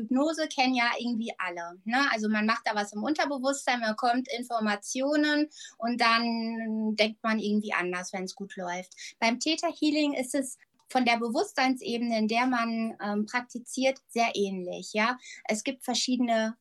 Hypnose kennen ja irgendwie alle. Ne? Also man macht da was im Unterbewusstsein, man bekommt Informationen und dann denkt man irgendwie anders, wenn es gut läuft. Beim Theta Healing ist es von der Bewusstseinsebene, in der man ähm, praktiziert, sehr ähnlich. Ja, es gibt verschiedene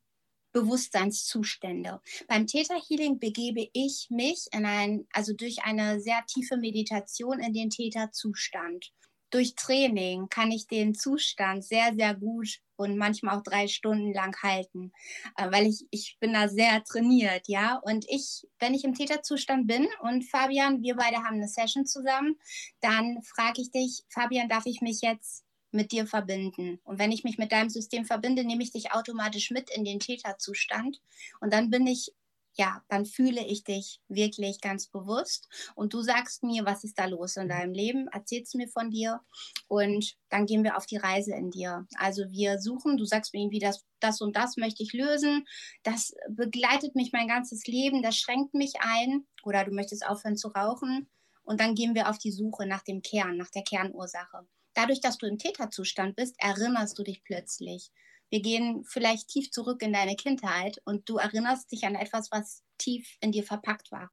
Bewusstseinszustände. Beim Theta Healing begebe ich mich in ein, also durch eine sehr tiefe Meditation in den Theta Zustand durch Training kann ich den Zustand sehr, sehr gut und manchmal auch drei Stunden lang halten, äh, weil ich, ich bin da sehr trainiert, ja. Und ich, wenn ich im Täterzustand bin und Fabian, wir beide haben eine Session zusammen, dann frage ich dich, Fabian, darf ich mich jetzt mit dir verbinden? Und wenn ich mich mit deinem System verbinde, nehme ich dich automatisch mit in den Täterzustand und dann bin ich ja, dann fühle ich dich wirklich ganz bewusst. Und du sagst mir, was ist da los in deinem Leben, erzählst mir von dir? Und dann gehen wir auf die Reise in dir. Also wir suchen, du sagst mir irgendwie, das, das und das möchte ich lösen, das begleitet mich mein ganzes Leben, das schränkt mich ein. Oder du möchtest aufhören zu rauchen. Und dann gehen wir auf die Suche nach dem Kern, nach der Kernursache. Dadurch, dass du im Täterzustand bist, erinnerst du dich plötzlich wir gehen vielleicht tief zurück in deine Kindheit und du erinnerst dich an etwas, was tief in dir verpackt war.